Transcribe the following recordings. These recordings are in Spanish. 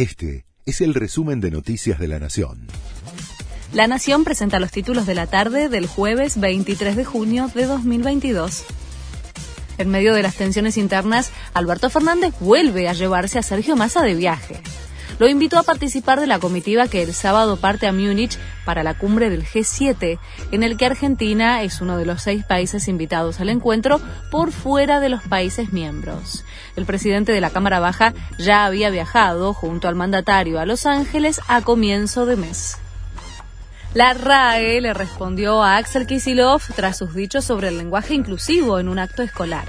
Este es el resumen de Noticias de la Nación. La Nación presenta los títulos de la tarde del jueves 23 de junio de 2022. En medio de las tensiones internas, Alberto Fernández vuelve a llevarse a Sergio Massa de viaje lo invitó a participar de la comitiva que el sábado parte a Múnich para la cumbre del G7, en el que Argentina es uno de los seis países invitados al encuentro por fuera de los países miembros. El presidente de la Cámara Baja ya había viajado junto al mandatario a Los Ángeles a comienzo de mes. La RAE le respondió a Axel Kisilov tras sus dichos sobre el lenguaje inclusivo en un acto escolar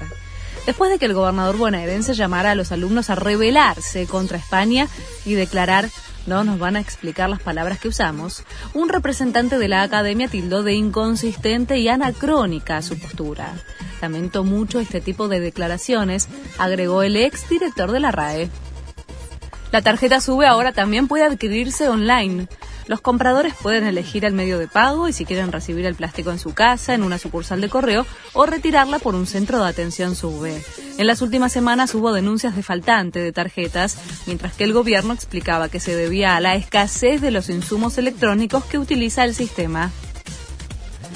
después de que el gobernador bonaerense llamara a los alumnos a rebelarse contra España y declarar no nos van a explicar las palabras que usamos, un representante de la academia tildó de inconsistente y anacrónica su postura. Lamento mucho este tipo de declaraciones, agregó el ex director de la RAE. La tarjeta SUBE ahora también puede adquirirse online. Los compradores pueden elegir el medio de pago y si quieren recibir el plástico en su casa, en una sucursal de correo o retirarla por un centro de atención SUBE. En las últimas semanas hubo denuncias de faltante de tarjetas, mientras que el gobierno explicaba que se debía a la escasez de los insumos electrónicos que utiliza el sistema.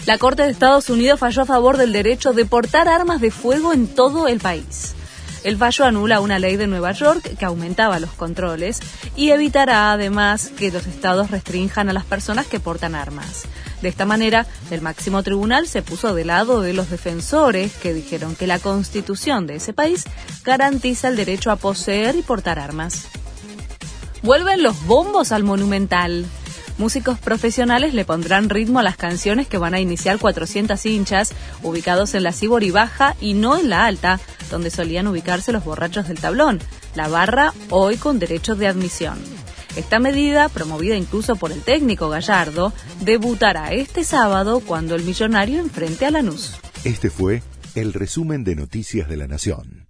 La Corte de Estados Unidos falló a favor del derecho de portar armas de fuego en todo el país. El fallo anula una ley de Nueva York que aumentaba los controles y evitará además que los estados restrinjan a las personas que portan armas. De esta manera, el máximo tribunal se puso de lado de los defensores que dijeron que la constitución de ese país garantiza el derecho a poseer y portar armas. Vuelven los bombos al monumental. Músicos profesionales le pondrán ritmo a las canciones que van a iniciar 400 hinchas, ubicados en la Cibori Baja y no en la Alta, donde solían ubicarse los borrachos del tablón, la barra hoy con derechos de admisión. Esta medida, promovida incluso por el técnico Gallardo, debutará este sábado cuando el millonario enfrente a Lanús. Este fue el resumen de Noticias de la Nación.